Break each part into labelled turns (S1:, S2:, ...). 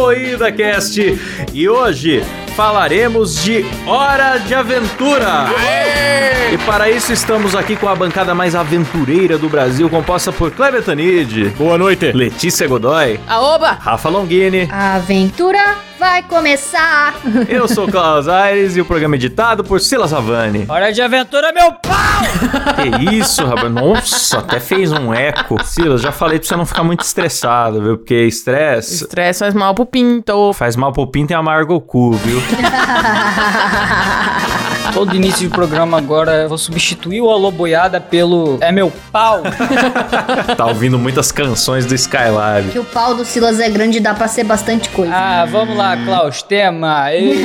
S1: Moída Cast e hoje falaremos de Hora de Aventura. E para isso estamos aqui com a bancada mais aventureira do Brasil, composta por Kleber Tanid,
S2: Boa noite.
S1: Letícia Godoy,
S3: Aoba!
S1: Rafa Longini.
S3: A aventura vai começar!
S1: Eu sou o Klaus Aires e o programa é editado por Silas Havani.
S4: Hora de aventura, meu pau!
S1: Que isso, rapaz? Nossa, até fez um eco. Silas, já falei pra você não ficar muito estressado, viu? Porque estresse
S5: Estresse faz mal pro pinto.
S1: faz mal pro pinto e amarga o cu, viu?
S4: Todo início de programa agora eu vou substituir o Alô Boiada pelo É meu pau.
S1: Tá ouvindo muitas canções do Skylab.
S3: que o pau do Silas é grande e dá pra ser bastante coisa.
S4: Ah, vamos lá, Klaus, tema. Ei.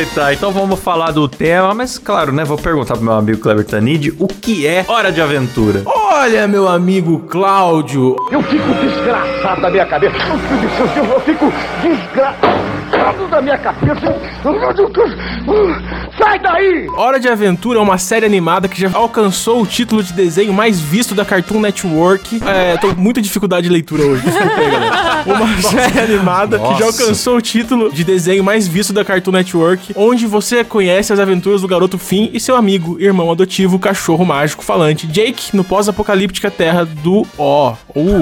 S1: Eita, então vamos falar do tema, mas claro, né? Vou perguntar pro meu amigo Kleber Tanid o que é Hora de Aventura.
S2: Olha, meu amigo Cláudio.
S6: Eu fico desgraçado da minha cabeça. Eu fico desgraçado da minha cabeça. Sai daí!
S2: Hora de Aventura é uma série animada que já alcançou o título de desenho mais visto da Cartoon Network. É, tô com muita dificuldade de leitura hoje, desculpa aí, galera. Uma série animada que já
S1: Nossa.
S2: alcançou o título de desenho mais visto da Cartoon Network, onde você conhece as aventuras do garoto Finn e seu amigo, irmão adotivo, cachorro mágico falante, Jake, no pós-apocalíptica terra do O. U.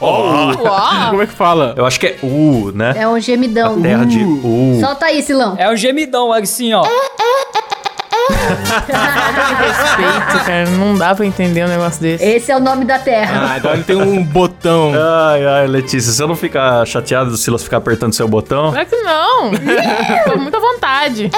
S5: Uau!
S2: Como é que fala?
S1: Eu acho que é U, né?
S3: É um gemidão.
S1: Terra de U.
S3: Solta aí, Silão.
S4: É um gemidão, assim, ó.
S5: Respeito, cara. Não dá pra entender um negócio desse.
S3: Esse é o nome da terra.
S2: Ah, agora tem um botão.
S1: Ai, ai, Letícia, você não fica chateado do Silas ficar apertando seu botão?
S5: Claro que não. Com muita vontade.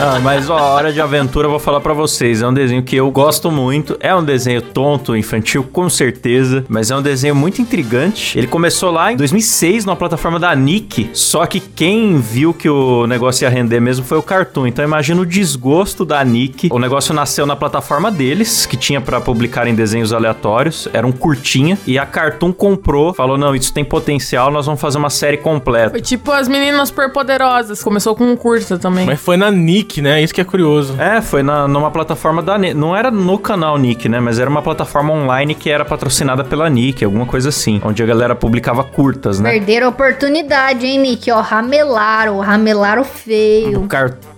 S1: Ah, mas ó, Hora de Aventura eu vou falar pra vocês. É um desenho que eu gosto muito. É um desenho tonto, infantil, com certeza. Mas é um desenho muito intrigante. Ele começou lá em 2006 numa plataforma da Nick. Só que quem viu que o negócio ia render mesmo foi o Cartoon. Então imagina o desgosto da Nick. O negócio nasceu na plataforma deles, que tinha pra publicar em desenhos aleatórios. Era um curtinha. E a Cartoon comprou. Falou: não, isso tem potencial, nós vamos fazer uma série completa.
S5: Foi tipo as meninas superpoderosas. Começou com um curta também.
S2: Mas foi na Nick, né? Isso que é curioso.
S1: É, foi na, numa plataforma da Nick. Não era no canal Nick, né? Mas era uma plataforma online que era patrocinada pela Nick, alguma coisa assim. Onde a galera publicava curtas, né?
S3: Perderam a oportunidade, hein, Nick? Ó, ramelaram, ramelaram feio.
S1: O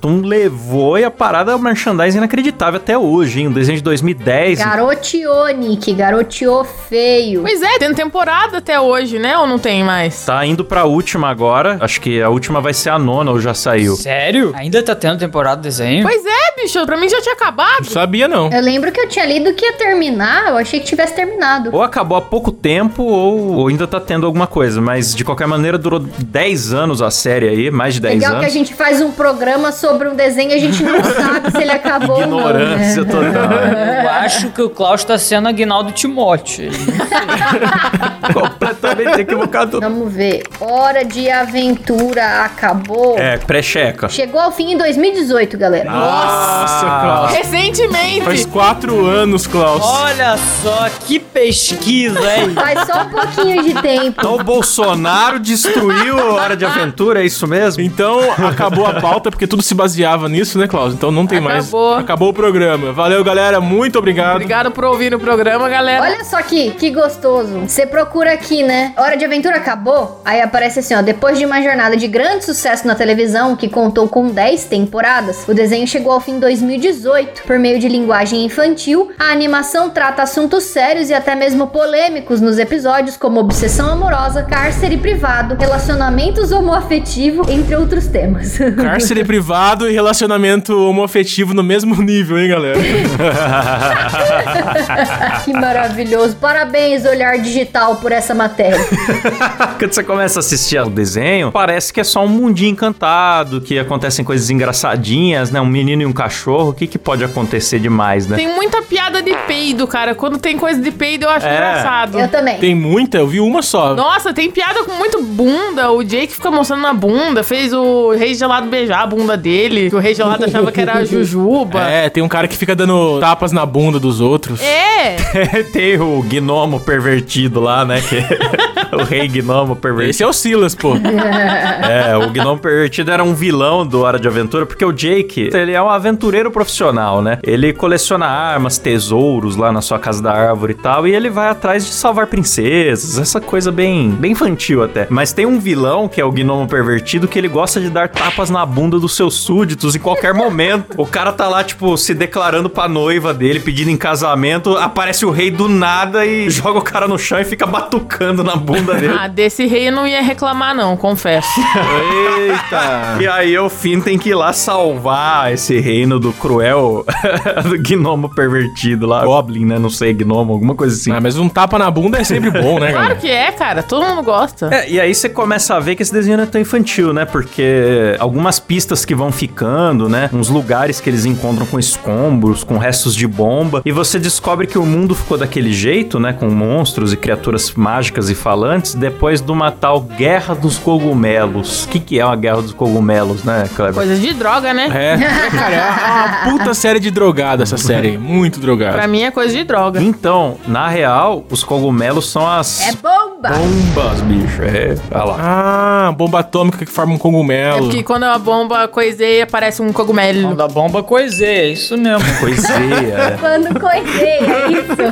S1: Cartoon levou e a parada é um merchandising inacreditável até hoje, hein? Um desenho de 2010.
S3: Garoteou, Nick. Garoteou feio.
S5: Pois é, tem temporada até hoje, né? Ou não tem mais?
S1: Tá indo pra última agora. Acho que a última vai ser a nona ou já saiu.
S4: Sério? Ainda tá tendo temporada do desenho?
S5: Pois é, bicho. Pra mim já tinha acabado.
S2: Não sabia, não.
S3: Eu lembro que eu tinha lido que ia terminar. Eu achei que tivesse terminado.
S1: Ou acabou há pouco tempo, ou, ou ainda tá tendo alguma coisa. Mas de qualquer maneira, durou 10 anos a série aí, mais de 10
S3: Legal
S1: anos.
S3: que a gente faz um programa sobre um desenho a gente não sabe se ele acabou ou não.
S1: Ignorância
S3: Né?
S1: total.
S4: Eu acho que o Klaus tá sendo Aguinaldo Timóteo.
S1: Completamente equivocado.
S3: Vamos ver. Hora de aventura acabou.
S1: É, pré-checa.
S3: Chegou ao fim em 2018, galera.
S2: Nossa, Klaus.
S5: Recentemente.
S2: Faz quatro anos, Klaus.
S4: Olha só que pesquisa, hein?
S3: Faz só um pouquinho de tempo.
S1: Então o Bolsonaro destruiu a Hora de Aventura, é isso mesmo?
S2: Então, acabou a pauta, porque tudo se baseava nisso, né, Klaus? Então não tem
S5: Acabou.
S2: mais. Acabou o programa. Valeu, galera. Muito obrigado.
S5: Obrigado por ouvir o programa, galera.
S3: Olha só que, que gostoso. Você procura aqui, né? Hora de Aventura acabou. Aí aparece assim, ó. Depois de uma jornada de grande sucesso na televisão, que contou com 10 temporadas, o desenho chegou ao fim em 2018. Por meio de linguagem infantil, a animação trata assuntos sérios e até mesmo polêmicos nos episódios, como obsessão amorosa, cárcere privado, relacionamentos homoafetivo, entre outros temas.
S2: Cárcere privado e relacionamento homoafetivo no mesmo nível, hein, galera?
S3: que maravilhoso. Parabéns, Olhar Digital, por essa matéria.
S1: Quando você começa a assistir ao desenho, parece que é só um mundinho encantado, que acontecem coisas engraçadinhas, né? Um menino e um cachorro. O que, que pode acontecer demais, né?
S5: Tem muita piada de peido, cara. Quando tem coisa de peido, eu acho
S1: É.
S5: engraçado.
S3: Eu também.
S2: Tem muita? Eu vi uma só.
S5: Nossa, tem piada com muito bunda. O Jake fica mostrando na bunda. Fez o Rei Gelado beijar a bunda dele. Que o Rei Gelado achava que era a Jujuba.
S2: É, tem um cara que fica dando tapas na bunda dos outros.
S5: É.
S1: Tem o gnomo pervertido lá, né? Que o rei gnomo pervertido.
S2: Esse é o Silas, pô.
S1: É, Gnomo Pervertido era um vilão do Hora de Aventura, porque o Jake, ele é um aventureiro profissional, né? Ele coleciona armas, tesouros lá na sua casa da árvore e tal, e ele vai atrás de salvar princesas, essa coisa bem, bem infantil até. Mas tem um vilão, que é o Gnomo Pervertido, que ele gosta de dar tapas na bunda dos seus súditos em qualquer momento. O cara tá lá, tipo, se declarando pra noiva dele, pedindo em casamento, aparece o rei do nada e joga o cara no chão e fica batucando na bunda dele.
S5: Ah, desse rei eu não ia reclamar, não, confesso.
S2: Eita.
S1: E aí o Finn tem que ir lá salvar esse reino do cruel do gnomo pervertido lá. Goblin, né? Não sei, gnomo, alguma coisa assim.
S2: Ah, mas um tapa na bunda é sempre bom, né,
S5: Claro
S2: galera?
S5: que é, cara. Todo mundo gosta.
S1: É, e aí você começa a ver que esse desenho não é tão infantil, né? Porque algumas pistas que vão ficando, né? Uns lugares que eles encontram com escombros, com restos de bomba. E você descobre que o mundo ficou daquele jeito, né? Com monstros e criaturas mágicas e falantes, depois de uma tal Guerra dos Cogumelos. O que, que é uma Guerra dos Cogumelos, né, Kleber?
S5: Coisa de droga, né?
S2: É, é, cara, é uma puta série de drogada essa série. Muito drogada.
S5: Pra mim é coisa de droga.
S1: Então, na real, os cogumelos são as
S3: É bomba!
S1: bombas, bicho. É, olha lá.
S2: Ah, bomba atômica que forma um
S5: É
S2: cogumelo.
S5: porque quando a bomba coiseia, parece um cogumelo.
S4: Quando a bomba coiseia, é isso mesmo.
S1: Coiseia,
S3: Quando coisei, é isso.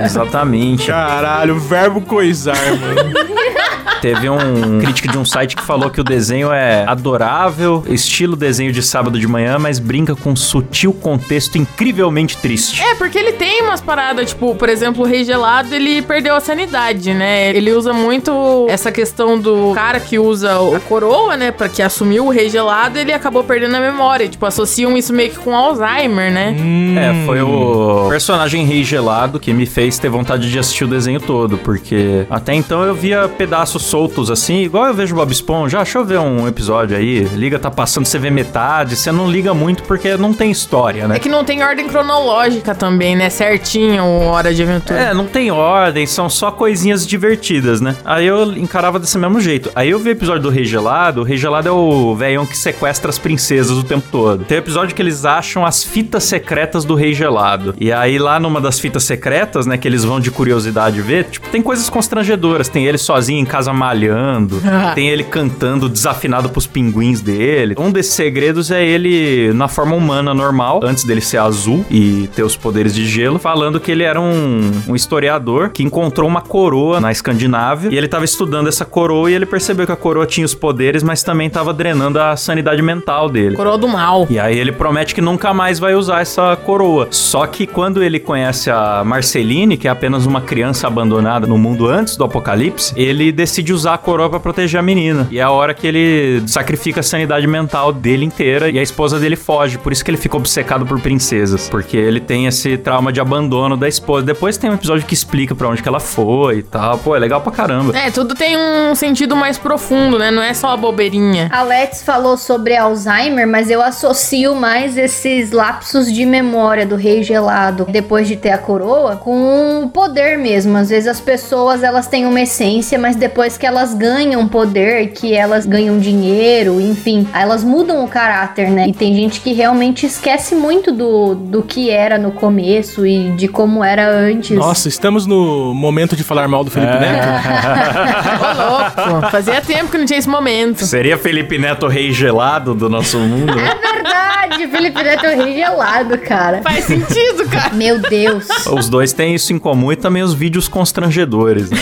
S1: é. Exatamente.
S2: Caralho, verbo coisar, mano.
S1: Teve um crítico de um site que falou que o desenho é adorável, estilo desenho de sábado de manhã, mas brinca com um sutil contexto incrivelmente triste.
S5: É, porque ele tem umas paradas, tipo, por exemplo, o Rei Gelado, ele perdeu a sanidade, né? Ele usa muito essa questão do cara que usa a coroa, né? Pra que assumiu o Rei Gelado, ele acabou perdendo a memória. Tipo, associam isso meio que com Alzheimer, né?
S2: Hum.
S1: É, foi o personagem rei gelado que me fez ter vontade de assistir o desenho todo, porque até então eu via pedaços soltos assim, igual eu vejo Bob Esponja, ah, deixa eu ver um episódio aí, liga, tá passando, você vê metade, você não liga muito porque não tem história, né?
S5: É que não tem ordem cronológica também, né? Certinho, Hora de Aventura.
S1: É, não tem ordem, são só coisinhas divertidas, né? Aí eu encarava desse mesmo jeito. Aí eu vi o episódio do Rei Gelado, o Rei Gelado é o velhão que sequestra as princesas o tempo todo. Tem o episódio que eles acham as fitas secretas do Rei Gelado. E aí lá numa das fitas secretas, né, que eles vão de curiosidade ver, tipo, tem coisas constrangedoras. Tem ele sozinho em casa malhando, tem ele cantando desafinado pros pinguins dele. Um desses segredos é ele na forma humana normal, antes dele ser azul e ter os poderes de gelo, falando que ele era um, um historiador que encontrou uma coroa na Escandinávia e ele tava estudando essa coroa e ele percebeu que a coroa tinha os poderes, mas também tava drenando a sanidade mental dele.
S5: Coroa do mal.
S1: E aí ele promete que nunca mais vai usar essa coroa. Só que quando ele conhece a Marceline, que é apenas uma criança abandonada no mundo antes do apocalipse, ele decide usar a coroa pra proteger a menina. E é a hora que ele sacrifica a sanidade mental dele inteira e a esposa dele foge. Por isso que ele fica obcecado por princesas, porque ele tem esse trauma de abandono da esposa. Depois tem um episódio que explica pra onde que ela foi e tal. Pô, é legal pra caramba.
S5: É, tudo tem um sentido mais profundo, né? Não é só a bobeirinha.
S3: Alex falou sobre Alzheimer, mas eu associo mais esses lapsos de memória do rei gelado depois de ter a coroa com o poder mesmo. Às vezes as pessoas elas têm uma essência, mas depois que elas ganham poder, que elas ganham dinheiro, enfim, aí elas mudam o caráter, né? E tem gente que realmente esquece muito do, do que era no começo e de como era antes.
S2: Nossa, estamos no momento de falar mal do Felipe Neto.
S5: Ô, louco. Fazia tempo que não tinha esse momento.
S1: Seria Felipe Neto rei gelado do nosso mundo? né?
S3: É verdade, Felipe Neto é rei gelado, cara.
S5: Faz sentido, cara.
S3: Meu Deus.
S1: Os dois têm isso em comum e também os vídeos constrangedores. né?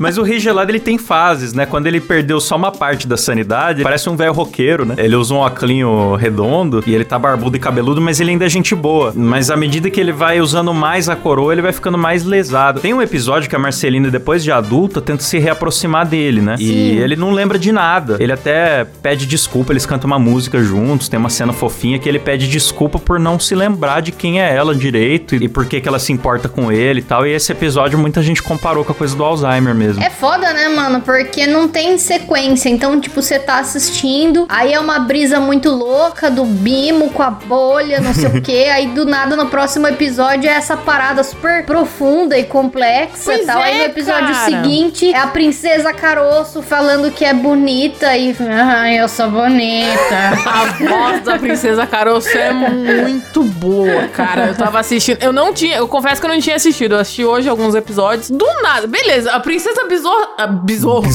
S1: Mas o Rei Gelado, ele tem fases, né? Quando ele perdeu só uma parte da sanidade, parece um velho roqueiro, né? Ele usa um óculinho redondo e ele tá barbudo e cabeludo, mas ele ainda é gente boa. Mas à medida que ele vai usando mais a coroa, ele vai ficando mais lesado. Tem um episódio que a Marcelina, depois de adulta, tenta se reaproximar dele, né? E ele não lembra de nada. Ele até pede desculpa, eles cantam uma música juntos, tem uma cena fofinha que ele pede desculpa por não se lembrar de quem é ela direito e por que que ela se importa com ele e tal. E esse episódio muita gente comparou com a coisa do Alzheimer mesmo.
S3: É foda, né, mano? Porque não tem sequência. Então, tipo, você tá assistindo, aí é uma brisa muito louca do Bimo com a bolha, não sei o quê. Aí do nada no próximo episódio é essa parada super profunda e complexa
S5: Pois
S3: e tal. aí
S5: é,
S3: no episódio
S5: cara.
S3: seguinte é a princesa Caroço falando que é bonita e. Ah, eu sou bonita.
S5: A voz da Princesa Caroço é muito boa, cara. Eu tava assistindo. Eu não tinha. Eu confesso que eu não tinha assistido. Eu assisti hoje alguns episódios. Do nada. Beleza, a Princesa Besouro. A Besouro.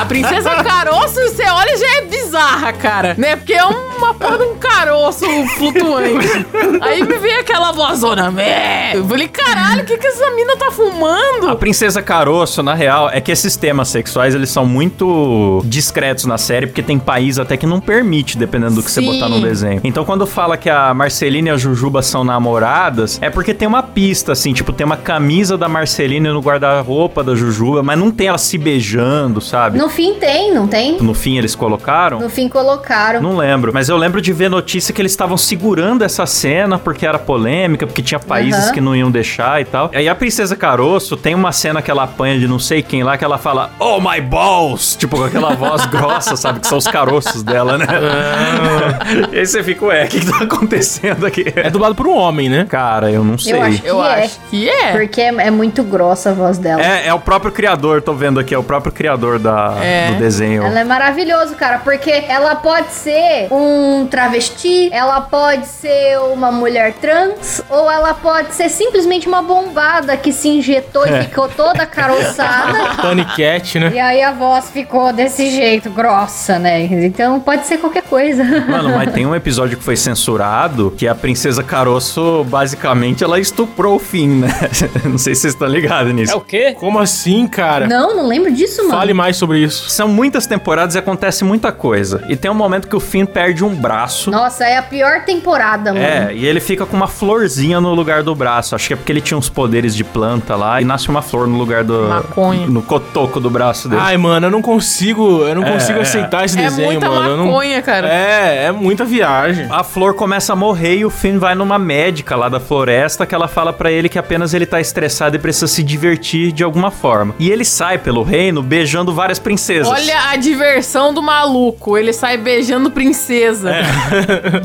S5: a Princesa Caroço, você olha já é bizarra, cara. Né? Porque é uma porra de um caroço flutuante. Aí me veio aquela vozona. Mé. Eu falei, caralho, o que, que essa mina tá fumando?
S1: A princesa Caroço, na real, é que esses temas sexuais, eles são muito discretos na série, porque tem país até que não permite, dependendo do que você
S5: Sim.
S1: botar no desenho. Então, quando fala que a Marcelina e a Jujuba são namoradas, é porque tem uma pista, assim, tipo, tem uma camisa da Marcelina no guarda-roupa da Jujuba, mas não tem ela se beijando, sabe?
S3: No fim tem, não tem?
S1: No fim, eles colocaram?
S3: No fim colocaram.
S1: Não lembro, mas eu lembro de ver notícia que eles estavam segurando essa cena porque era polêmica, porque tinha países
S3: Aham.
S1: que não iam deixar e tal. Aí a Princesa Caroço tem uma cena que ela apanha de não sei quem lá, que ela fala, Oh my balls! Tipo, com aquela voz grossa, sabe? Que são os caroços dela, né? e aí você fica, ué, o que, que tá acontecendo aqui?
S2: É dublado por um homem, né?
S1: Cara, eu não sei.
S3: Eu acho que
S5: Eu
S3: é.
S5: acho que é.
S3: Porque é, é muito grossa a voz dela.
S1: É, é o próprio criador, tô vendo aqui, é o próprio criador da,
S5: É.
S1: do desenho.
S3: Ela é maravilhoso, cara, porque ela pode ser um travesti, ela pode ser uma mulher trans, ou ela pode ser simplesmente uma bombada que se injetou
S1: É.
S3: e ficou toda caroçada.
S2: Tony Cat, né?
S3: E aí a voz ficou desse jeito, grossa, né? Então pode ser qualquer coisa.
S1: Mano, mas tem um episódio que foi censurado que a princesa Caroço, basicamente, ela estuprou o Finn, né? Não sei se vocês estão ligados
S4: É
S1: nisso.
S4: o quê?
S2: Como assim, cara?
S3: Não, não lembro disso, mano.
S2: Fale mais sobre isso.
S1: São muitas temporadas e acontece muita coisa. E tem um momento que o Finn perde um braço.
S3: Nossa, é a pior temporada, mano.
S1: É, e ele fica com uma florzinha no lugar do braço. Acho que é porque ele tinha uns poderes de planta lá e nasce uma flor no lugar do.
S5: Maconha.
S1: No cotoco do braço dele.
S2: Ai, mano, eu não consigo, eu não
S1: É,
S2: consigo
S1: é.
S2: aceitar esse
S5: É
S2: desenho,
S5: muita
S2: mano. Eu não-
S5: maconha, cara.
S2: É, é muita viagem.
S1: A flor começa a morrer e o Finn vai numa médica lá da floresta que ela fala pra ele que apenas ele tá estressado e precisa se divertir de alguma forma. E ele sai pelo reino beijando várias princesas.
S5: Olha a diversão do maluco. Ele sai beijando princesa.
S1: É.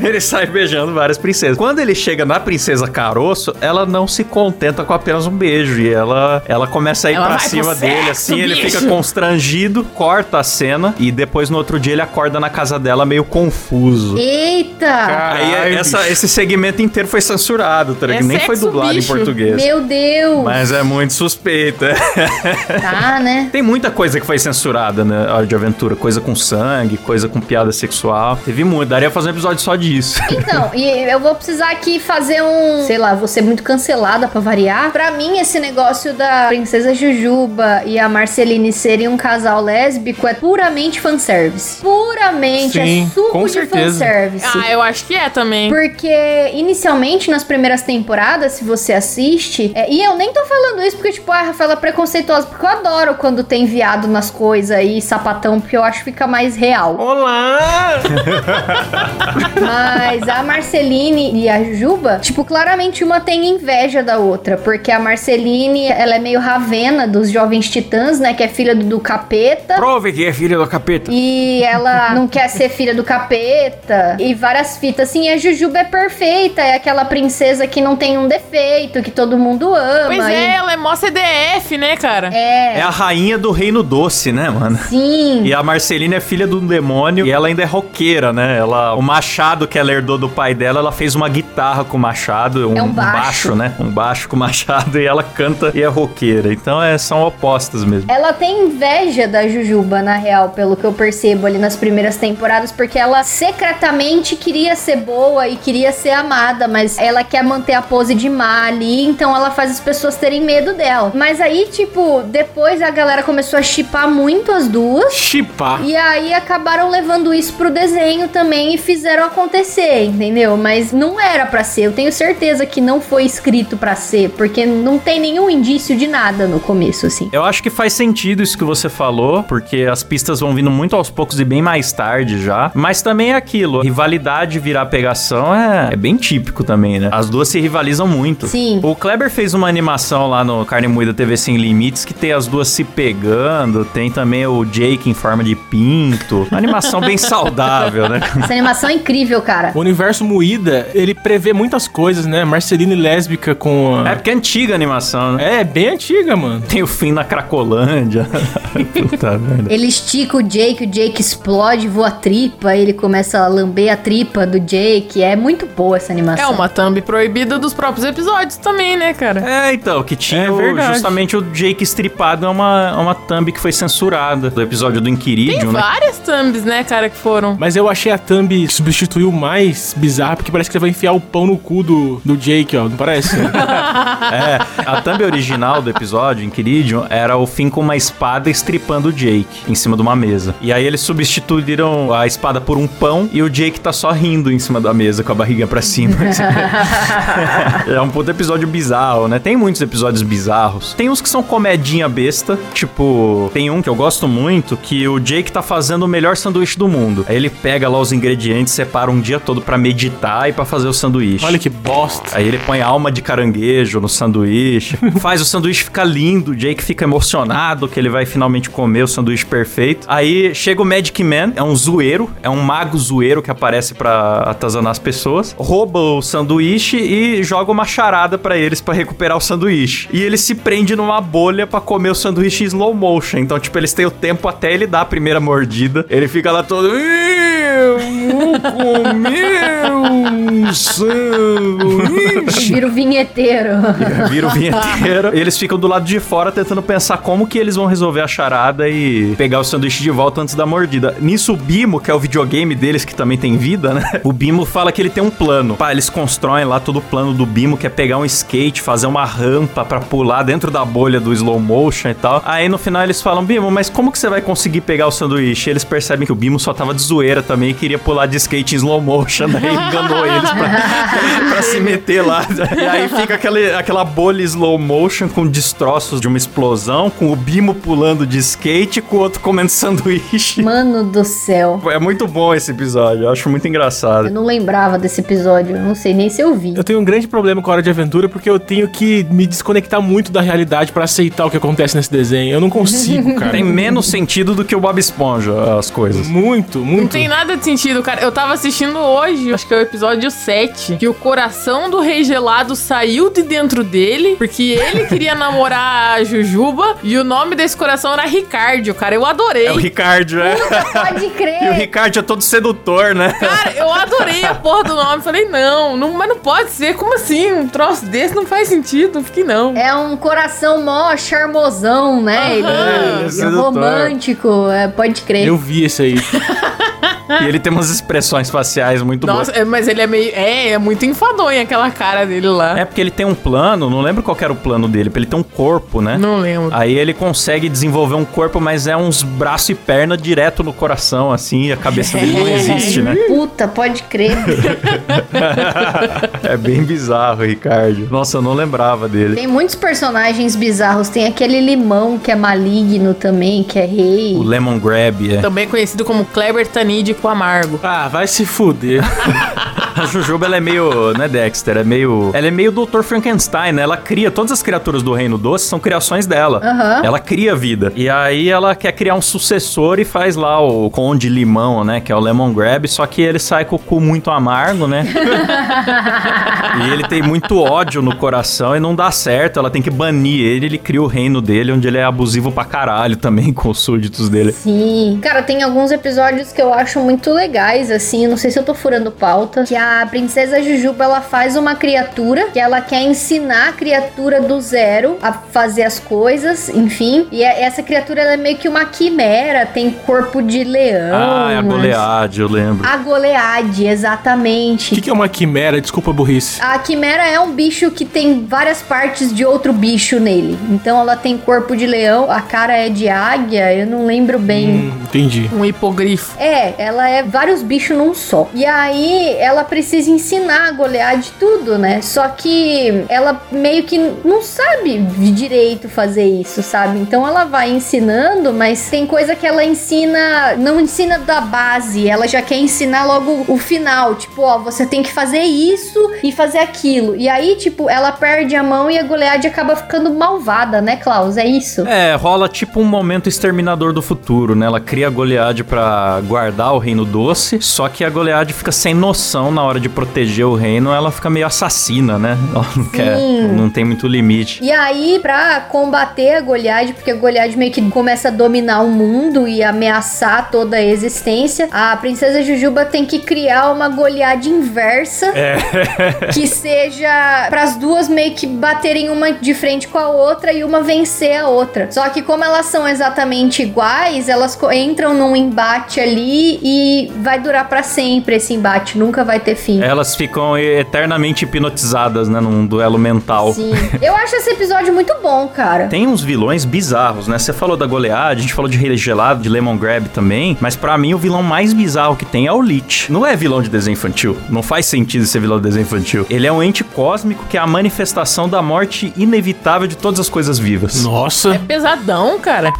S1: ele sai beijando várias princesas. Quando ele chega na princesa Caroço, ela não se contenta com apenas um beijo e ela ela começa a ir
S5: Ela
S1: pra cima
S5: sexo,
S1: dele assim, ele
S5: bicho.
S1: fica constrangido, corta a cena e depois no outro dia ele acorda na casa dela meio confuso.
S3: Eita!
S1: Aí essa- esse segmento inteiro foi censurado, tá ligado?
S5: É
S1: Nem foi dublado
S5: bicho.
S1: em português.
S3: Meu Deus!
S1: Mas é muito suspeito. É.
S3: Tá, né?
S1: Tem muita coisa que foi censurada, né? Hora de aventura. Coisa com sangue, coisa com piada sexual. Teve muito. Daria pra fazer um episódio só disso.
S3: Então, e eu vou precisar aqui fazer um. Sei lá, vou ser muito cancelada pra variar. Pra mim, esse negócio da Princesa Jujuba e a Marceline serem um casal lésbico é puramente fanservice. Puramente.
S2: Sim,
S3: é suco
S2: com
S3: de
S2: certeza.
S3: fanservice.
S5: Ah, eu acho que é também.
S3: Porque inicialmente nas primeiras temporadas, se você assiste, é, e eu nem tô falando isso porque, tipo, a Rafaela é preconceituosa, porque eu adoro quando tem viado nas coisas e sapatão, porque eu acho que fica mais real.
S2: Olá!
S3: Mas a Marceline e a Juba, tipo, claramente uma tem inveja da outra, porque a Marceline, ela é meio ravena dos jovens titãs, né, que é filha do, do capeta.
S1: Prove que é filha do capeta.
S3: E ela não quer ser filha do capeta. E várias fitas. Assim, a Jujuba é perfeita. É aquela princesa que não tem um defeito, que todo mundo ama.
S5: Pois
S3: e-
S5: é, ela é mó CDF, né, cara?
S3: É.
S1: É a rainha do reino doce, né, mano?
S3: Sim.
S1: E a Marcelina é filha do demônio e ela ainda é roqueira, né? Ela, o machado que ela herdou do pai dela, ela fez uma guitarra com machado, um,
S3: É um baixo.
S1: né? Um baixo com machado e ela canta e é roqueira. Então é, são opostas mesmo.
S3: Ela tem inveja da Jujuba, na real, pelo que eu percebo ali nas primeiras temporadas, porque ela secretamente queria ser boa e queria ser amada, mas ela quer manter a pose de má ali, então ela faz as pessoas terem medo dela. Mas aí, tipo, depois a galera começou a chipar muito as duas.
S2: Chipar.
S3: E aí acabaram levando isso pro desenho também e fizeram acontecer, entendeu? Mas não era pra ser. Eu tenho certeza que não foi escrito pra ser, porque não tem nenhum indício de nada no começo, assim.
S1: Eu acho que faz sentido isso que você falou, porque as pistas vão vindo muito aos poucos e bem mais tarde já. Mas também é aquilo, rivalidade virar pegação é, é bem típico também, né? As duas se rivalizam muito.
S3: Sim.
S1: O Kleber fez uma animação lá no Carne Moída TV Sem Limites que tem as duas se pegando, tem também o Jake em forma de pinto. Uma animação bem saudável, né?
S3: Essa animação é incrível, cara.
S2: O universo Moída, ele prevê muitas coisas, né? Marceline lésbica com a...
S1: É porque é antiga a animação, né?
S2: É, bem antiga, mano.
S1: Tem o fim na Cracolândia. Puta merda.
S3: Ele estica o Jake, o Jake explode, voa a tripa, ele começa a lamber a tripa do Jake. É muito boa essa
S5: É
S3: animação.
S5: uma thumb proibida dos próprios episódios também, né, cara?
S1: É, então, que tinha
S2: É
S1: o- justamente o Jake estripado é uma, é uma thumb que foi censurada do episódio do
S5: Tem
S1: Inquiridium, né?
S5: várias thumbs, né, cara, que foram.
S2: Mas eu achei a thumb que substituiu mais bizarra, porque parece que você vai enfiar o pão no cu do, do Jake, ó. Não parece?
S1: É, a thumb original do episódio, Inquiridium, era o Finn com uma espada estripando o Jake em cima de uma mesa. E aí eles substituíram a espada por um pão e o Jake tá só rindo em cima da mesa com a barriga pra cima. é um puto episódio bizarro, né? Tem muitos episódios bizarros. Tem uns que são comedinha besta, tipo, tem um que eu gosto muito que o Jake tá fazendo o melhor sanduíche do mundo. Aí ele pega lá os ingredientes, separa um dia todo pra meditar e pra fazer o sanduíche.
S2: Olha que bosta.
S1: Aí ele põe alma de caranguejo no sanduíche, faz o sanduíche ficar lindo, o Jake fica emocionado que ele vai finalmente comer o sanduíche perfeito. Aí chega o Magic Man, é um zoeiro, é um mago zoeiro que aparece pra atazanar as pessoas, rouba o sanduíche e joga uma charada pra eles pra recuperar o sanduíche. E ele se prende numa bolha pra comer o sanduíche em slow motion. Então, tipo, eles têm o tempo até ele dar a primeira mordida. Ele fica lá todo. Eu vou comer um sanduíche.
S3: Vira o vinheteiro.
S1: Vira o vinheteiro. Eles ficam do lado de fora tentando pensar como que eles vão resolver a charada e pegar o sanduíche de volta antes da mordida. Nisso, o Bimo, que é o videogame deles, que também tem vida, né? O Bimo fala que ele tem um plano. Pá, eles constroem lá todo o plano do Bimo, que é pegar um skate, fazer uma rampa pra pular dentro da bolha do slow motion e tal. Aí no final eles falam, Bimo, mas como que você vai conseguir pegar o sanduíche? E eles percebem que o Bimo só tava de zoeira também e queria pular de skate em slow motion. Daí enganou eles pra, pra se meter lá. E aí fica aquele, aquela bolha slow motion com destroços de uma explosão, com o Bimo pulando de skate, com o outro comendo sanduíche.
S3: Mano do céu.
S1: É muito bom esse episódio, eu acho muito
S3: Eu
S1: engraçado.
S3: não lembrava desse episódio. eu Não sei nem se eu vi.
S2: Eu tenho um grande problema com a Hora de Aventura porque eu tenho que me desconectar muito da realidade pra aceitar o que acontece nesse desenho. Eu não consigo, cara.
S1: Tem menos sentido do que o Bob Esponja, as coisas.
S2: Muito, muito.
S5: Não tem nada de sentido, cara. Eu tava assistindo hoje, acho que é o episódio 7, que o coração do rei gelado saiu de dentro dele, porque ele queria namorar a Jujuba, e o nome desse coração era Ricardo, cara. Eu adorei.
S1: É o Ricardo, é.
S3: Pode
S1: E o
S3: crer.
S1: Ricardo é todo sedutor, né?
S5: Cara, eu adorei a porra do nome. Falei, não, não, mas não pode ser. Como assim? Um troço desse não faz sentido. Fiquei, não.
S3: É um coração mó charmosão, né? Ele,
S1: ele é
S3: é romântico, é, pode crer.
S2: Eu vi esse aí.
S1: E ele tem umas expressões faciais muito
S5: Nossa,
S1: boas.
S5: é, mas ele é meio. É, é muito enfadonho aquela cara dele lá.
S1: É porque ele tem um plano, não lembro qual que era o plano dele, ele tem um corpo, né?
S5: Não lembro.
S1: Aí ele consegue desenvolver um corpo, mas é uns braços e perna direto no coração, assim, e a cabeça dele não existe, né?
S3: Puta, pode crer.
S1: É bem bizarro, Ricardo. Nossa, eu não lembrava dele.
S3: Tem muitos personagens bizarros. Tem aquele limão que é maligno também, que é rei.
S1: O Lemon Grab, é.
S5: Também conhecido como Kleber Amargo.
S2: Ah, vai se fuder.
S1: A Jujuba, ela é meio, né, Dexter? É meio... Ela é meio Dr. Frankenstein, né? Ela cria... Todas as criaturas do Reino Doce são criações dela.
S3: Aham.
S1: Ela cria vida. E aí ela quer criar um sucessor e faz lá o Conde Limão, né? Que é o Lemon Grab, só que ele sai com o cu muito amargo, né? e ele tem muito ódio no coração e não dá certo. Ela tem que banir ele. Ele cria o reino dele, onde ele é abusivo pra caralho também com os súditos dele.
S3: Sim. Cara, tem alguns episódios que eu acho muito legais, assim. Não sei se eu tô furando pauta. Que a princesa Jujuba, ela faz uma criatura que ela quer ensinar a criatura do zero a fazer as coisas, enfim. E é- essa criatura, ela é meio que uma quimera, tem corpo de leão.
S1: Ah, é a Goleade, eu lembro.
S3: A Goleade,
S2: O
S3: exatamente.
S2: que, que é uma quimera? Desculpa a burrice.
S3: A quimera é um bicho que tem várias partes de outro bicho nele. Então ela tem corpo de leão, a cara é de águia, eu não lembro bem.
S2: Hum, entendi.
S5: Um hipogrifo.
S3: É, ela é vários bichos num só. E aí ela precisa ensinar a Goliath tudo, né? Só que ela meio que não sabe direito fazer isso, sabe? Então ela vai ensinando, mas tem coisa que ela ensina, não ensina da base, ela já quer ensinar logo o final, tipo, ó, você tem que fazer isso e fazer aquilo. E aí, tipo, ela perde a mão e a Goliath acaba ficando malvada, né, Klaus? É isso?
S1: É, rola tipo um momento exterminador do futuro, né? Ela cria a Goleade pra guardar o reino doce, só que a Goleade fica sem noção na hora de proteger o reino, ela fica meio assassina, né? Ela não quer, não tem muito limite.
S3: E aí, pra combater a Goliath, porque a Goliath meio que começa a dominar o mundo e ameaçar toda a existência, a princesa Jujuba tem que criar uma Goliath inversa que seja para as duas meio que baterem uma de frente com a outra e uma vencer a outra. Só que como elas são exatamente iguais, elas entram num embate ali e vai durar pra sempre esse embate, nunca vai ter fim.
S1: Elas ficam eternamente hipnotizadas, né? Num duelo mental.
S3: Sim. Eu acho esse episódio muito bom, cara.
S1: Tem uns vilões bizarros, né? Você falou da goleada, a gente falou de Rei Gelado, de Lemon Grab também, mas pra mim o vilão mais bizarro que tem é o Lich. Não é vilão de desenho infantil, não faz sentido ser vilão de desenho infantil. Ele é um ente cósmico que é a manifestação da morte inevitável de todas as coisas vivas.
S2: Nossa.
S5: Pesadão, cara.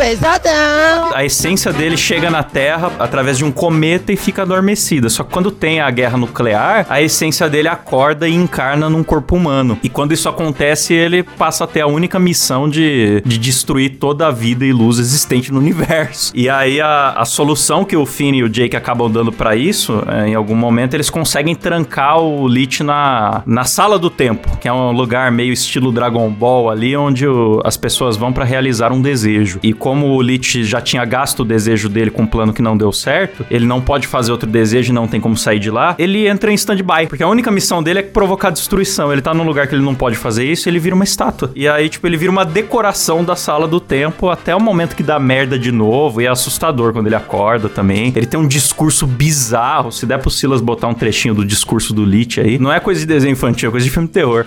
S1: A essência dele chega na Terra através de um cometa e fica adormecida. Só que quando tem a guerra nuclear, a essência dele acorda e encarna num corpo humano. E quando isso acontece, ele passa a ter a única missão de, de destruir toda a vida e luz existente no universo. E aí a, a solução que o Finn e o Jake acabam dando pra isso, é, em algum momento, eles conseguem trancar o Lich na, na sala do tempo, que é um lugar meio estilo Dragon Ball ali, onde o- as pessoas vão pra realizar um desejo. E como o Lich já tinha gasto o desejo dele com um plano que não deu certo, ele não pode fazer outro desejo e não tem como sair de lá, ele entra em stand-by, porque a única missão dele é provocar destruição. Ele tá num lugar que ele não pode fazer isso, ele vira uma estátua. E aí, tipo, ele vira uma decoração da sala do tempo até o momento que dá merda de novo, e é assustador quando ele acorda também. Ele tem um discurso bizarro, se der pro Silas botar um trechinho do discurso do Lich aí, não é coisa de desenho infantil, é coisa de filme de terror.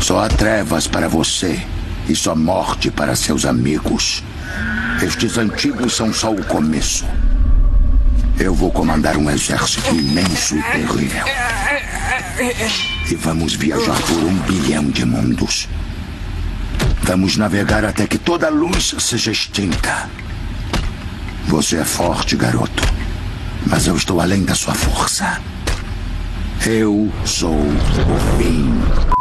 S7: Só há trevas para você e só morte para seus amigos. Estes antigos são só o começo. Eu vou comandar um exército imenso e terrível. E vamos viajar por um bilhão de mundos. Vamos navegar até que toda a luz seja extinta. Você é forte, garoto. Mas eu estou além da sua força. Eu sou o fim.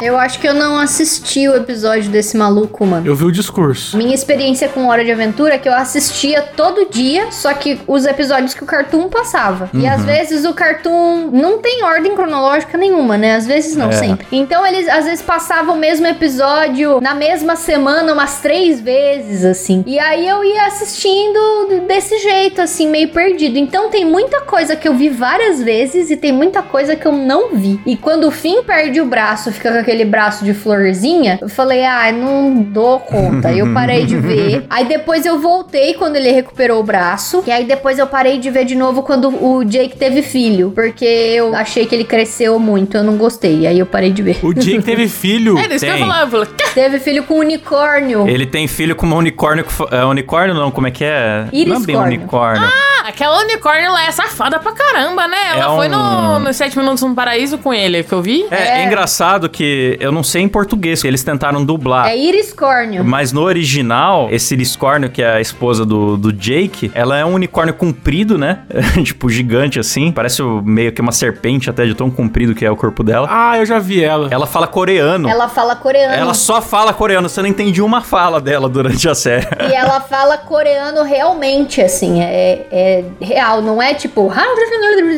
S3: Eu acho que eu não assisti o episódio desse maluco, mano.
S2: Eu vi o discurso.
S3: Minha experiência com Hora de Aventura é que eu assistia todo dia, só que os episódios que o Cartoon passava. E às vezes o Cartoon não tem ordem cronológica nenhuma, né? Às vezes não,
S1: É.
S3: sempre. Então eles às vezes passavam o mesmo episódio na mesma semana umas três vezes, assim. E aí eu ia assistindo desse jeito, assim, meio perdido. Então tem muita coisa que eu vi várias vezes e tem muita coisa que eu não vi. E quando o Finn perde o braço, fica com aquele braço de florzinha, eu falei, ah, não dou conta. Aí eu parei de ver. Aí depois eu voltei quando ele recuperou o braço. E aí depois eu parei de ver de novo quando o Jake teve filho. Porque eu achei que ele cresceu muito. Eu não gostei. Aí eu parei de ver.
S2: O Jake teve filho.
S5: É isso que eu
S1: Tem.
S5: falava.
S3: Teve filho com unicórnio.
S1: Ele tem filho com uma unicórnio. É, unicórnio não, como é que é? Não é bem unicórnio.
S5: ah, aquela unicórnio lá é safada pra caramba, né? Ela
S1: É
S5: foi
S1: um-
S5: no, no 7 Minutos no Paraíso com ele, que eu vi.
S1: É, é engraçado que eu não sei em português, que eles tentaram dublar.
S3: É iriscórnio.
S1: Mas no original, esse unicórnio, que é a esposa do, do Jake, ela é um unicórnio comprido, né? tipo, gigante assim. Parece meio que uma serpente até de tão comprido que é o corpo dela.
S2: Ah, eu já vi ela.
S1: Ela fala coreano. Ela,
S3: Ela fala coreano.
S1: só fala coreano. Você não entende uma fala dela durante a série.
S3: E ela fala coreano realmente, assim, é, é real, não é tipo.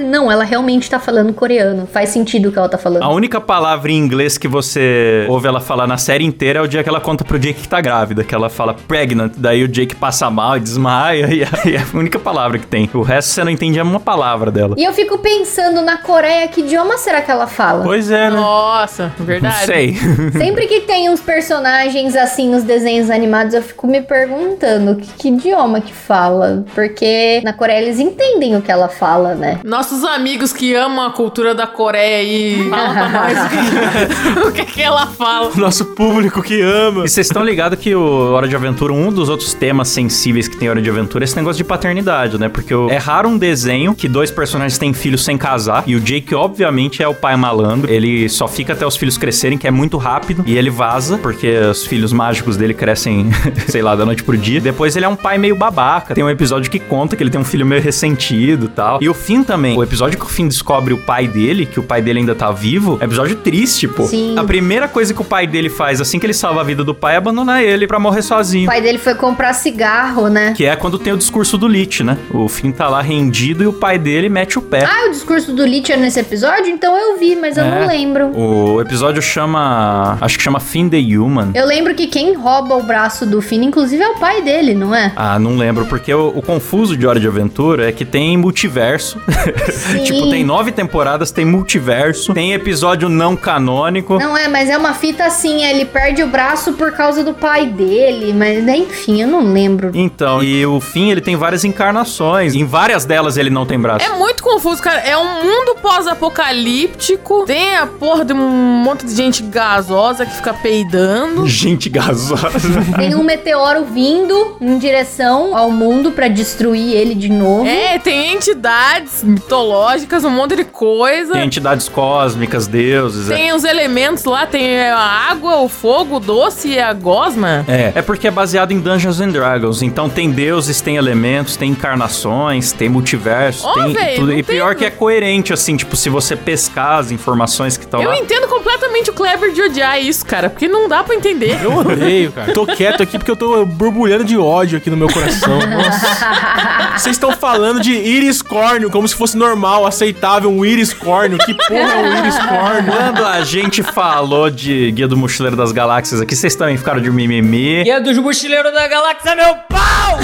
S3: Não, ela realmente tá falando coreano. Faz sentido o que ela tá falando.
S1: A única palavra em inglês que você ouve ela falar na série inteira é o dia que ela conta pro Jake que tá grávida, que ela fala pregnant, daí o Jake passa mal e desmaia, e é a única palavra que tem. O resto você não entende uma palavra dela.
S3: E eu fico pensando na Coreia, que idioma será que ela fala?
S2: Pois é, né?
S5: Nossa,
S1: Não
S5: verdade.
S1: sei.
S3: Sempre que tem uns personagens assim nos desenhos animados, eu fico me perguntando que, que idioma que fala. Porque na Coreia eles entendem o que ela fala, né?
S5: Nossos amigos que amam a cultura da Coreia aí, fala pra nós o que, que ela fala.
S2: Nosso público que ama.
S1: E vocês estão ligados que o Hora de Aventura, um dos outros temas sensíveis que tem Hora de Aventura é esse negócio de paternidade, né? Porque é raro um desenho que dois personagens têm filhos sem casar. E o Jake, obviamente, é o pai malandro. Ele só fica até os filhos crescerem, que é muito rápido. E ele vaza, porque os filhos mágicos dele crescem, sei lá, da noite pro dia. Depois ele é um pai meio babaca. Tem um episódio que conta que ele tem um filho meio ressentido e tal. E o Finn também. O episódio que o Finn descobre o pai dele, dele, que o pai dele ainda tá vivo, é episódio triste, pô.
S3: Sim.
S1: A primeira coisa que o pai dele faz assim que ele salva a vida do pai é abandonar ele pra morrer sozinho.
S3: O pai dele foi comprar cigarro, né?
S1: Que é quando tem o discurso do Lich, né? O Finn tá lá rendido e o pai dele mete o pé.
S3: Ah, o discurso do Lich era nesse episódio? Então eu vi, mas eu
S1: É.
S3: não lembro.
S1: O episódio chama. Acho que chama Finn the Human.
S3: Eu lembro que quem rouba o braço do Finn, inclusive, é o pai dele, não é?
S1: Ah, não lembro, porque o, o confuso de Hora de Aventura é que tem multiverso. Tipo, tem nove temporadas, tem multiverso, tem episódio não canônico.
S3: Não é, mas é uma fita assim, ele perde o braço por causa do pai dele, mas enfim, eu não lembro.
S1: Então, e o Finn, ele tem várias encarnações. Em várias delas ele não tem braço.
S5: É muito confuso, cara. É um mundo pós-apocalíptico. Tem a porra de um monte de gente gasosa que fica peidando.
S1: Gente gasosa.
S3: Tem um meteoro vindo em direção ao mundo pra destruir ele de novo.
S5: É, tem entidades mitológicas, um monte de coisa.
S1: Entidades cósmicas, deuses. é.
S5: Tem os elementos lá, tem a água, o fogo, o doce e a gosma.
S1: É, é porque é baseado em Dungeons and Dragons. Então tem deuses, tem elementos, tem encarnações, tem multiverso,
S5: Ô,
S1: tem
S5: véi,
S1: tudo. E pior
S5: tem-
S1: que é coerente, assim, tipo, se você pescar as informações que estão
S5: Eu
S1: lá.
S5: entendo completamente o Kleber de odiar isso, cara, porque não dá pra entender.
S2: Eu odeio, cara. Tô quieto aqui porque eu tô borbulhando de ódio aqui no meu coração. Nossa. Vocês estão falando de íris córneo como se fosse normal, aceitável um íris córneo. Que porra é íris córneo?
S1: Quando a gente falou de Guia do Mochileiro das Galáxias aqui, vocês também ficaram de mimimi.
S4: Guia dos Mochileiros da Galáxia, meu pau!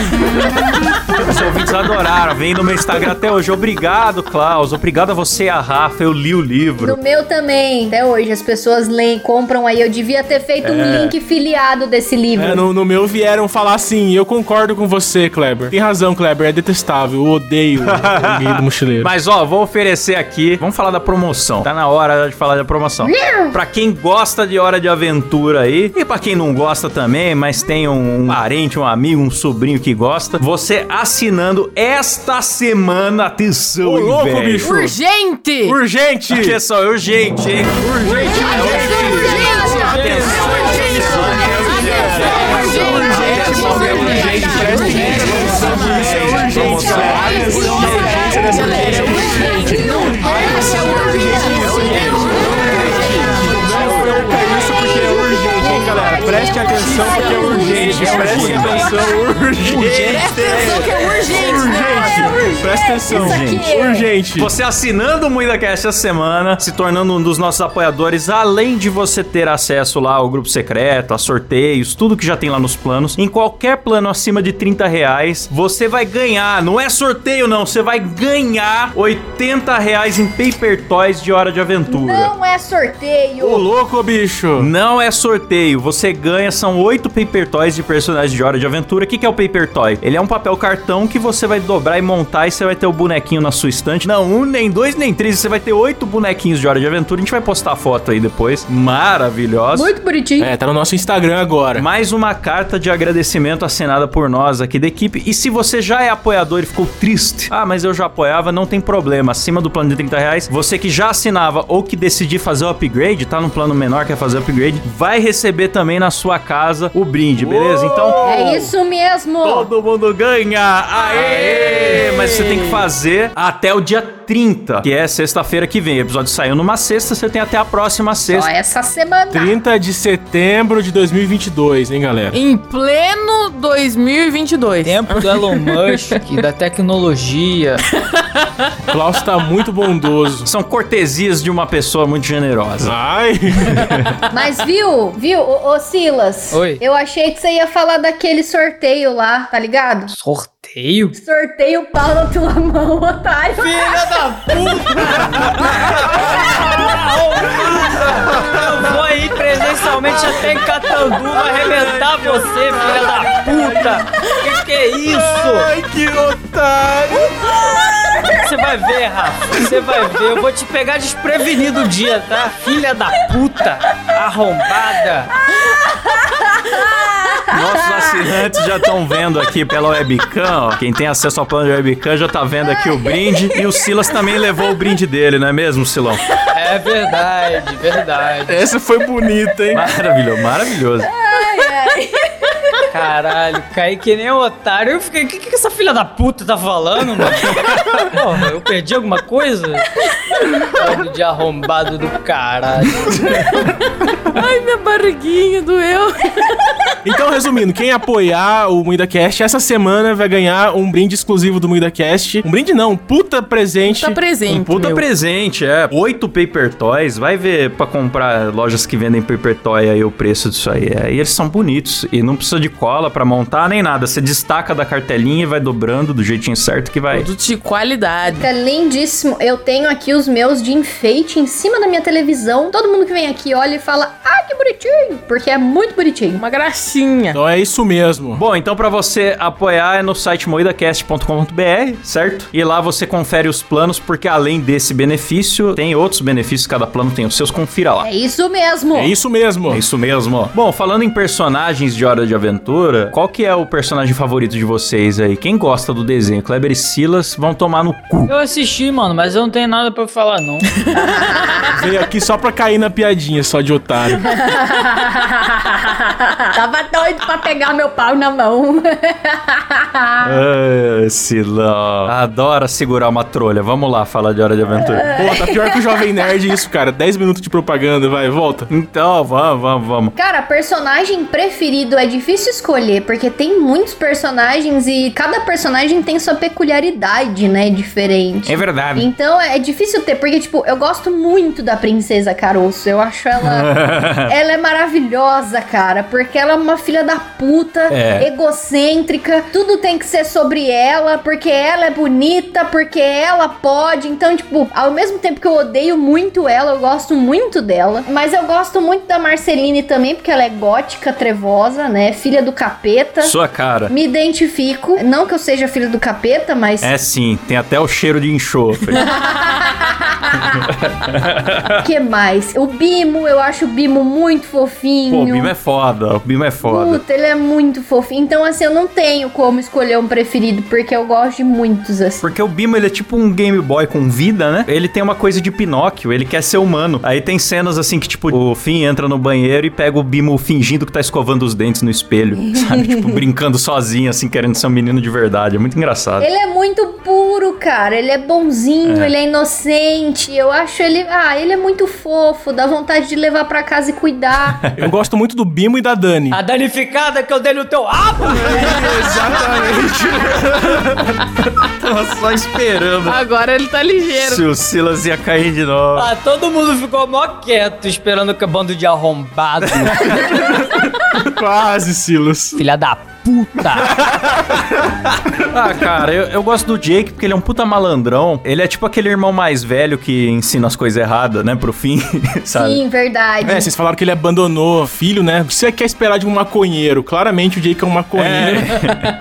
S1: Os ouvintes adoraram. Vem no meu Instagram até hoje. Obrigado, Klaus. Obrigado a você e a Rafa. Eu li o livro.
S3: No meu também, até hoje, as pessoas leem, compram aí. Eu devia ter feito um link filiado desse livro.
S2: É, no, no meu vieram falar assim, eu concordo com você, Kleber. Tem razão, Kleber, é detestável. Eu odeio o Guia do Mochileiro.
S1: Mas ó, vou oferecer aqui. Vamos falar da promoção. Tá na hora de falar da promoção. Pra quem gosta de Hora de Aventura aí, e pra quem não gosta também, mas tem um parente, um amigo, um sobrinho que gosta, você assinando esta semana, atenção,
S2: Ô, louco,
S1: velho.
S2: bicho.
S5: Urgente!
S2: Urgente!
S1: Aqui é só urgente, hein?
S2: Urgente, urgente!
S1: Atenção,
S2: Não Preste atenção porque é urgente. Preste atenção, urgente.
S5: que é urgente!
S2: Urgente. Presta atenção,
S1: Urgente.
S2: Urgente.
S1: Você assinando o MuidaCast essa semana, se tornando um dos nossos apoiadores, além de você ter acesso lá ao grupo secreto, a sorteios, tudo que já tem lá nos planos, em qualquer plano acima de 30 reais, você vai ganhar, não é sorteio não, você vai ganhar 80 reais em Paper Toys de Hora de Aventura.
S3: Não é sorteio.
S2: Ô, louco, bicho.
S1: Não é sorteio, você ganha, são oito Paper Toys de personagens de Hora de Aventura. O que, que é o Paper Toy? Ele é um papel cartão que você vai dobrar e montar e você vai ter o bonequinho na sua estante. Não, um, nem dois, nem três, você vai ter oito bonequinhos de Hora de Aventura. A gente vai postar a foto aí depois. Maravilhosa.
S3: Muito bonitinho.
S2: É, tá no nosso Instagram agora.
S1: Mais uma carta de agradecimento assinada por nós aqui da equipe. E se você já é apoiador e ficou triste, ah, mas eu já apoiava, não tem problema. Acima do plano de 30 reais, você que já assinava ou que decidir fazer o upgrade, tá no plano menor, quer fazer o upgrade, vai receber também na sua casa o brinde, beleza? Então.
S3: É isso mesmo.
S1: Todo mundo ganha! Aê! Mas você tem que fazer até o dia 30, que é sexta-feira que vem. O episódio saiu numa sexta, você tem até a próxima
S3: Só
S1: sexta.
S3: essa semana.
S2: 30 de setembro de 2022, hein, galera?
S5: Em pleno 2022.
S4: Tempo do Elon Musk, da tecnologia.
S2: O Klaus tá muito bondoso.
S1: São cortesias de uma pessoa muito generosa.
S2: Ai.
S3: Mas viu, viu, ô, ô, Silas?
S4: Oi.
S3: Eu achei que você ia falar daquele sorteio lá, tá ligado?
S4: Sorteio?
S3: Sorteio o pau na tua mão, otário.
S4: Filha da puta! Eu vou aí presencialmente até em Catanduva arrebentar você, filha da puta! Que que é isso?
S2: Ai, que otário.
S4: Você vai ver, Rafa. Você vai ver. Eu vou te pegar desprevenido o dia, tá? Filha da puta! Arrombada!
S1: Nossos assinantes já estão vendo aqui pela webcam, ó. Quem tem acesso ao plano de webcam já tá vendo aqui o brinde. E o Silas também levou o brinde dele, não é mesmo, Silão?
S4: É verdade, verdade.
S2: Essa foi bonita, hein?
S1: Maravilhoso, maravilhoso.
S4: Caralho, caí que nem um otário. Eu fiquei, o que, que essa filha da puta tá falando, mano? Porra, eu perdi alguma coisa? Bando de arrombado do caralho.
S5: Ai, minha barriguinha doeu.
S2: Então, resumindo, quem apoiar o MuidaCast essa semana vai ganhar um brinde exclusivo do MuidaCast. Um brinde não, um puta presente.
S5: Tá presente,
S1: Um puta
S5: meu.
S1: presente, é. Oito paper toys. Vai ver pra comprar lojas que vendem paper toy aí o preço disso aí. É, e eles são bonitos. E não precisa de cola pra montar nem nada. Você destaca da cartelinha e vai dobrando do jeitinho certo que vai.
S5: Produto de qualidade.
S3: Fica lindíssimo. Eu tenho aqui os meus de enfeite em cima da minha televisão. Todo mundo que vem aqui olha e fala: Ah, que bonitinho! Porque é muito bonitinho.
S5: Uma gracinha.
S2: Então é isso mesmo.
S1: Bom, então pra você apoiar é no site moidacast.com.br, certo? E lá você confere os planos, porque além desse benefício, tem outros benefícios, cada plano tem os seus, confira lá.
S3: É isso mesmo.
S2: É isso mesmo.
S1: É isso mesmo. Bom, falando em personagens de Hora de Aventura, qual que é o personagem favorito de vocês aí? Quem gosta do desenho? Kleber e Silas vão tomar no cu.
S4: Eu assisti, mano, mas eu não tenho nada pra falar, não.
S2: Veio aqui só pra cair na piadinha, só de otário.
S3: Tava doido pra pegar meu pau na mão.
S1: Ah, Silão. Adora segurar uma trolha. Vamos lá falar de Hora de Aventura.
S2: Pô, tá pior que o Jovem Nerd isso, cara. 10 minutos de propaganda, vai, volta.
S1: Então, vamos, vamos, vamos.
S3: Cara, personagem preferido é difícil escolher, porque tem muitos personagens e cada personagem tem sua peculiaridade, né? Diferente.
S1: É verdade.
S3: Então é difícil ter, porque, tipo, eu gosto muito da Princesa Caroço. Eu acho ela. ela é maravilhosa, cara. Porque ela é uma filha da puta,
S1: É.
S3: egocêntrica. Tudo tem que ser sobre ela, porque ela é bonita, porque ela pode. Então, tipo, ao mesmo tempo que eu odeio muito ela, eu gosto muito dela. Mas eu gosto muito da Marceline também, porque ela é gótica, trevosa, né? Filha do capeta.
S1: Sua cara.
S3: Me identifico. Não que eu seja filha do capeta, mas.
S1: É sim, tem até o cheiro de enxofre.
S3: O que mais? O Bimo, eu acho o Bimo muito fofinho.
S1: Pô, o Bimo é foda, o Bimo é foda.
S3: Puta, ele é muito fofinho. Então, assim, eu não tenho como escolher um preferido, porque eu gosto de muitos, assim.
S1: Porque o Bimo, ele é tipo um Game Boy com vida, né? Ele tem uma coisa de Pinóquio, ele quer ser humano. Aí tem cenas assim que, tipo, o Finn entra no banheiro e pega o Bimo fingindo que tá escovando os dentes no espelho, sabe? tipo, brincando sozinho, assim, querendo ser um menino de verdade. É muito engraçado.
S3: Ele é muito puro, cara. Ele é bonzinho, ele é inocente. Eu acho ele. Ah, ele é muito fofo. Dá vontade de levar pra casa e cuidar.
S2: Eu gosto muito do Bimo e da Dani.
S4: A danificada que eu dei no teu rabo!
S1: Tava só esperando
S5: Agora ele tá ligeiro.
S1: se o Silas ia cair de novo.
S4: Ah, todo mundo ficou mó quieto, esperando que o bando de arrombado.
S2: Quase, Silas.
S4: Filha da puta.
S1: Ah, cara, eu, eu gosto do Jake porque ele é um puta malandrão. Ele é tipo aquele irmão mais velho que ensina as coisas erradas, né, pro fim, sabe?
S3: Sim, verdade.
S2: É, vocês falaram que ele abandonou filho, né? O que você quer esperar de um maconheiro? Claramente o Jake é um maconheiro.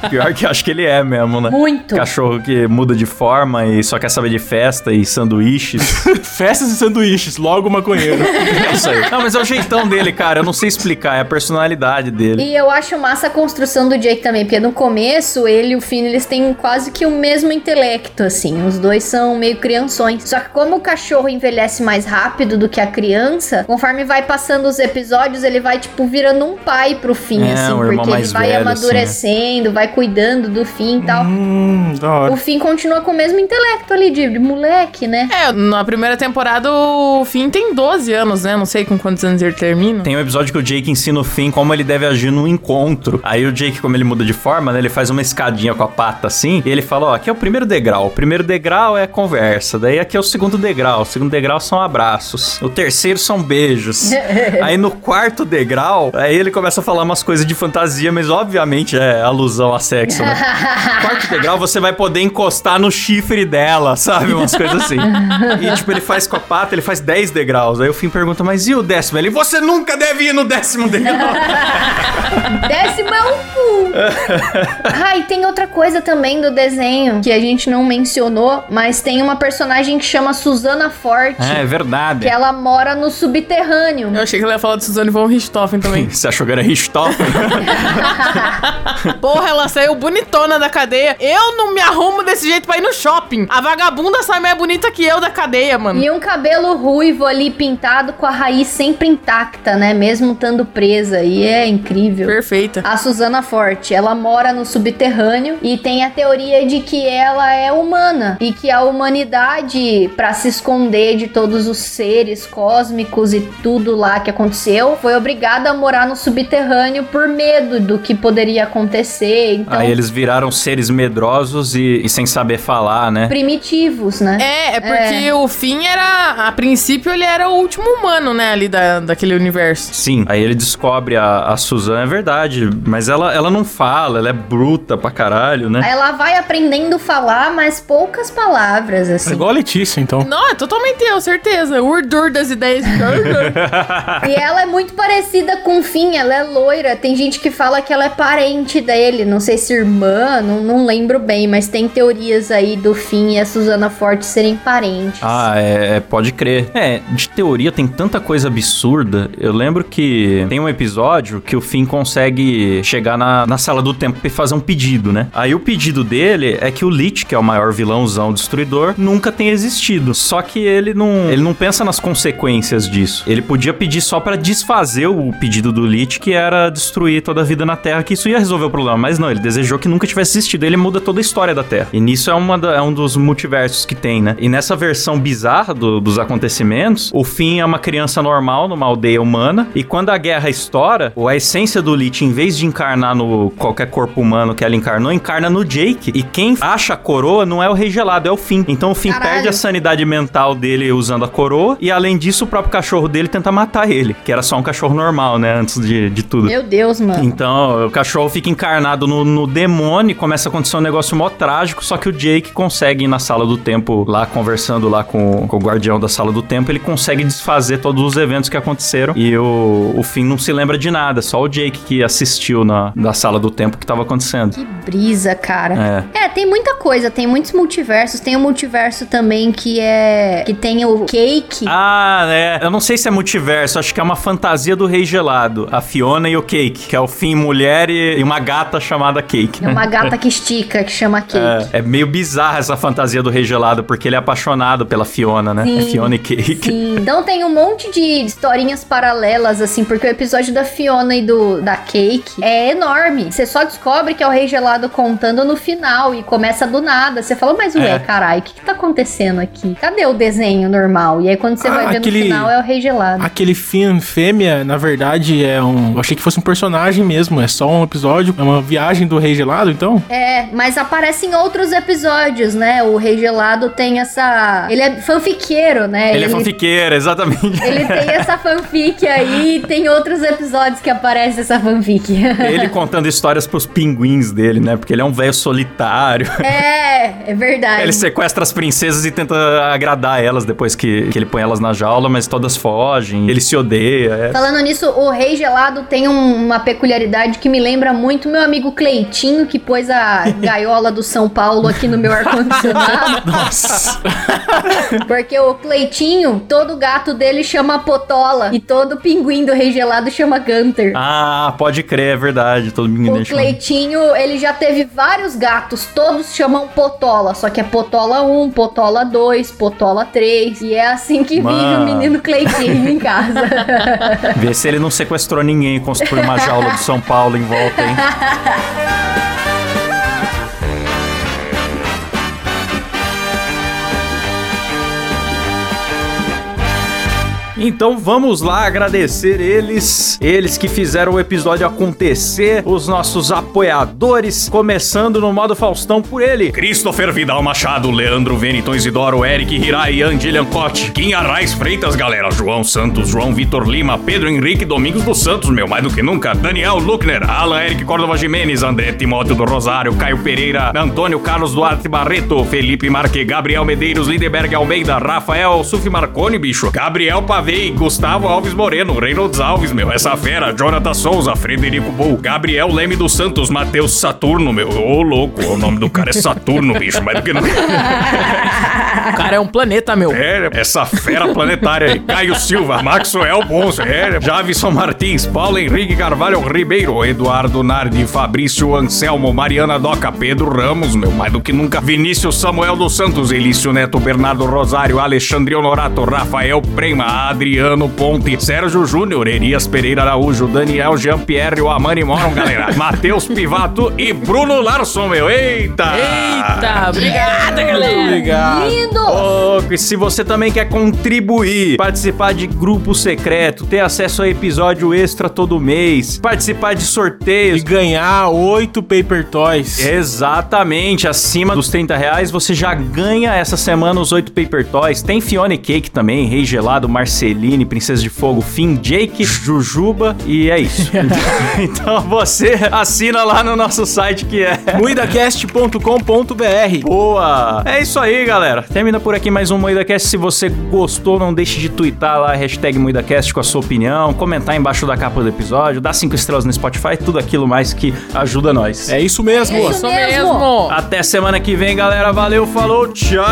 S1: É. Pior que acho que ele é mesmo, né?
S3: Muito.
S1: Cachorro que muda de forma e só quer saber de festa e sanduíches.
S2: Festas e sanduíches, logo maconheiro.
S1: é isso aí. Não, mas é o jeitão dele, cara. Eu não sei explicar, é a personalidade dele.
S3: E eu acho massa a construção do Jake também, porque no começo ele e o Finn eles têm quase que o mesmo intelecto, assim. Os dois são meio crianções. Só que como o cachorro envelhece mais rápido do que a criança, conforme vai passando os episódios, ele vai, tipo, virando um pai pro Finn,
S1: É,
S3: assim, porque ele
S1: mais
S3: vai
S1: velho,
S3: amadurecendo, vai cuidando do Finn e tal.
S2: hum.
S3: O Finn continua com o mesmo intelecto ali, de, de moleque, né?
S5: É, na primeira temporada o Finn tem 12 anos, né? Não sei com quantos anos ele termina.
S1: Tem um episódio que o Jake ensina o Finn como ele deve agir num encontro. Aí o Jake, como ele muda de forma, né? Ele faz uma escadinha com a pata assim. E ele fala: Ó, aqui é o primeiro degrau. O primeiro degrau é conversa. Daí aqui é o segundo degrau. O segundo degrau são abraços. O terceiro são beijos. aí no quarto degrau, aí ele começa a falar umas coisas de fantasia, mas obviamente é alusão a sexo, né? quarto degrau você vai poder encostar no chifre dela, sabe? Umas coisas assim. E tipo, ele faz com a pata, ele faz 10 degraus. Aí o Finn pergunta, mas e o décimo? Ele, você nunca deve ir no décimo degrau.
S3: Décimo é um cu. ah, e tem outra coisa também do desenho que a gente não mencionou, mas tem uma personagem que chama Susana Forte.
S1: é, é verdade.
S3: Que ela mora no subterrâneo.
S5: Eu achei que ela ia falar de Suzane von Richthofen também.
S1: Você achou que era Richthofen?
S5: Porra, ela saiu bonitona da cadeia. Eu não me arrumo desse jeito pra ir no shopping. A vagabunda sai mais bonita que eu da cadeia, mano.
S3: E um cabelo ruivo ali pintado com a raiz sempre intacta, né? Mesmo estando presa. E é incrível.
S5: Perfeita.
S3: A Susana Forte Forte, ela mora no subterrâneo e tem a teoria de que ela é humana e que a humanidade, para se esconder de todos os seres cósmicos e tudo lá que aconteceu, foi obrigada a morar no subterrâneo por medo do que poderia acontecer. Então,
S1: Aí eles viraram seres medrosos e, e sem saber falar, né?
S3: primitivos, né?
S5: É, é porque o Finn era. A princípio, ele era o último humano, né? Ali da, daquele universo.
S1: Sim, aí ele descobre a, a Suzana, é verdade, mas ela, ela não fala, ela é bruta pra caralho, né?
S3: Ela vai aprendendo a falar, mas poucas palavras,
S2: É
S3: assim.
S2: igual a Letícia, então.
S5: Não, é totalmente eu, certeza. O Urdur das ideias.
S3: E ela é muito parecida com o Finn, ela é loira. Tem gente que fala que ela é parente dele, não sei se irmã, não, não lembro bem, mas tem teorias aí do Finn e a Susana Forte serem parentes.
S1: Ah, é, é, pode crer. É, de teoria tem tanta coisa absurda. Eu lembro que tem um episódio que o Finn consegue chegar na, na sala do tempo e fazer um pedido, né? Aí o pedido dele é que o Lich, que é o maior vilãozão destruidor, nunca tenha existido. Só que ele não, ele não pensa nas consequências disso. Ele podia pedir só pra desfazer o pedido do Lich, que era destruir toda a vida na Terra, que isso ia resolver o problema. Mas não, ele desejou que nunca tivesse existido. Ele muda toda a história da Terra. E nisso é, uma da- é um dos multiversos que tem, né? E nessa versão bizarra do- dos acontecimentos, o Finn é uma criança normal numa aldeia humana. E quando a guerra estoura, a essência do Lich, em vez de encarnar no qualquer corpo humano que ela encarnou, encarna no Jake. E quem acha a coroa não é o Rei Gelado, é o Finn. Então o Finn
S3: Caralho.
S1: perde a sanidade mental dele usando a coroa. E além disso, o próprio cachorro dele tenta matar ele. Que era só um cachorro normal, né? Antes de, de tudo.
S3: Meu Deus, mano.
S1: Então, o cachorro fica encarnado no, no demônio e começa a acontecer um negócio mó trágico, só que o Jake consegue ir na sala do tempo, lá conversando lá com, com o guardião da sala do tempo, ele consegue desfazer todos os eventos que aconteceram e o, o Finn não se lembra de nada, só o Jake que assistiu na, na sala do tempo que tava acontecendo.
S3: Que brisa, cara. É. tem muita coisa, tem muitos multiversos. Tem o multiverso também que é. que tem o Cake.
S1: Ah, né? Eu não sei se é multiverso, acho que é uma fantasia do Rei Gelado, a Fiona e o Cake, que é o Finn mulher e, e uma gata chamada Cake.
S3: É uma gata que estica, que chama Cake.
S1: É, é meio bizarra essa fantasia do Rei Gelado, porque ele é apaixonado pela Fiona, né?
S3: Sim,
S1: é Fiona e Cake.
S3: Sim. Então tem um monte de historinhas paralelas, assim, porque o episódio da Fiona e do da Cake é enorme. Você só descobre que é o Rei Gelado contando no final e começa do nada. Você fala, mas ué,
S1: É.
S3: carai, o que, que tá acontecendo aqui? Cadê o desenho normal? E aí quando você
S2: Ah,
S3: vai ver
S2: aquele-
S3: no final é o Rei Gelado.
S2: Aquele Finn fêmea, na verdade, é um. Eu achei que fosse um personagem mesmo. É só um episódio. É uma viagem do Rei Gelado, então.
S3: É, mas aparece em outros episódios, né? O Rei Gelado tem essa. Ele é fanfiqueiro, né?
S1: Ele é fanfiqueira, exatamente.
S3: Ele tem essa fanfic aí e tem outros episódios que aparece essa fanfic.
S1: Ele contando histórias pros pinguins dele, né? Porque ele é um velho solitário.
S3: é, é verdade.
S1: Ele sequestra as princesas e tenta agradar elas depois que, que ele põe elas na jaula, mas todas fogem. Ele se odeia. é.
S3: Falando nisso, o Rei Gelado tem um- uma peculiaridade que me lembra muito meu amigo Cleitinho, que pôs a gaiola do São Paulo aqui no meu ar-condicionado.
S1: Nossa.
S3: Porque o Cleitinho, todo gato dele chama Potola e todo pinguim do Rei Gelado chama Gunter.
S1: ah, pode crer, é verdade. Todo mundo
S3: O
S1: deixa.
S3: Cleitinho, ele já teve vários gatos, todos chamam Potola, só que é Potola 1, Potola 2, Potola 3, e é assim que vive
S1: Mano.
S3: o menino Cleitinho em casa.
S1: Vê se ele não sequestrou ninguém e construiu uma jaula do São Paulo em volta, hein? Então vamos lá agradecer eles, eles que fizeram o episódio acontecer, os nossos apoiadores, começando no modo Faustão por ele. Christopher Vidal Machado, Leandro Veniton Isidoro, Eric Hirai, Andy Cote, Kim Arraes Freitas, galera, João Santos, João Vitor Lima, Pedro Henrique Domingos dos Santos, meu, mais do que nunca, Daniel Luckner, Alan Eric Córdova Jimenez, André Timóteo do Rosário, Caio Pereira, Antônio Carlos Duarte Barreto, Felipe Marque, Gabriel Medeiros, Lindeberg Almeida, Rafael Suf Marconi, bicho, Gabriel Pavei, Gustavo Alves Moreno, Reynolds Alves, meu, essa fera, Jonathan Souza, Frederico Bull, Gabriel Leme dos Santos, Matheus Saturno, meu, ô louco, o nome do cara é Saturno, bicho, mas do que não...
S5: O cara é um planeta, meu.
S1: É, essa fera planetária aí. Caio Silva, Maxwell Bonso, é, Javison Martins, Paulo Henrique Carvalho Ribeiro, Eduardo Nardi, Fabrício Anselmo, Mariana Doca, Pedro Ramos, meu, mais do que nunca, Vinícius Samuel dos Santos, Elício Neto, Bernardo Rosário, Alexandre Honorato, Rafael Prema, Adriano Ponte, Sérgio Júnior, Erias Pereira Araújo, Daniel Jean-Pierre, o Amani Moron, galera. Matheus Pivato e Bruno Larson, meu. Eita!
S5: Eita, obrigada, galera.
S2: Obrigado.
S3: Lindo!
S1: Ô, e se você também quer contribuir, participar de grupo secreto, ter acesso a episódio extra todo mês, participar de
S2: E
S1: sorteios.
S2: ganhar oito Paper Toys.
S1: Exatamente, acima dos 30 reais você já ganha essa semana os oito Paper Toys. Tem Fiona e Cake também, Rei Gelado, Marceline, Princesa de Fogo, Finn, Jake, Jujuba e é isso. então você assina lá no nosso site que é
S2: Muidacast.com.br
S1: Boa! É isso aí, galera. Termina por aqui mais um MoídaCast. Se você gostou, não deixe de twittar lá, hashtag MoídaCast com a sua opinião, comentar embaixo da capa do episódio, dar cinco estrelas no Spotify, tudo aquilo mais que ajuda nós.
S2: É isso mesmo.
S3: É isso
S5: Isso
S3: mesmo.
S5: mesmo.
S1: Até semana que vem, galera. Valeu, falou, tchau.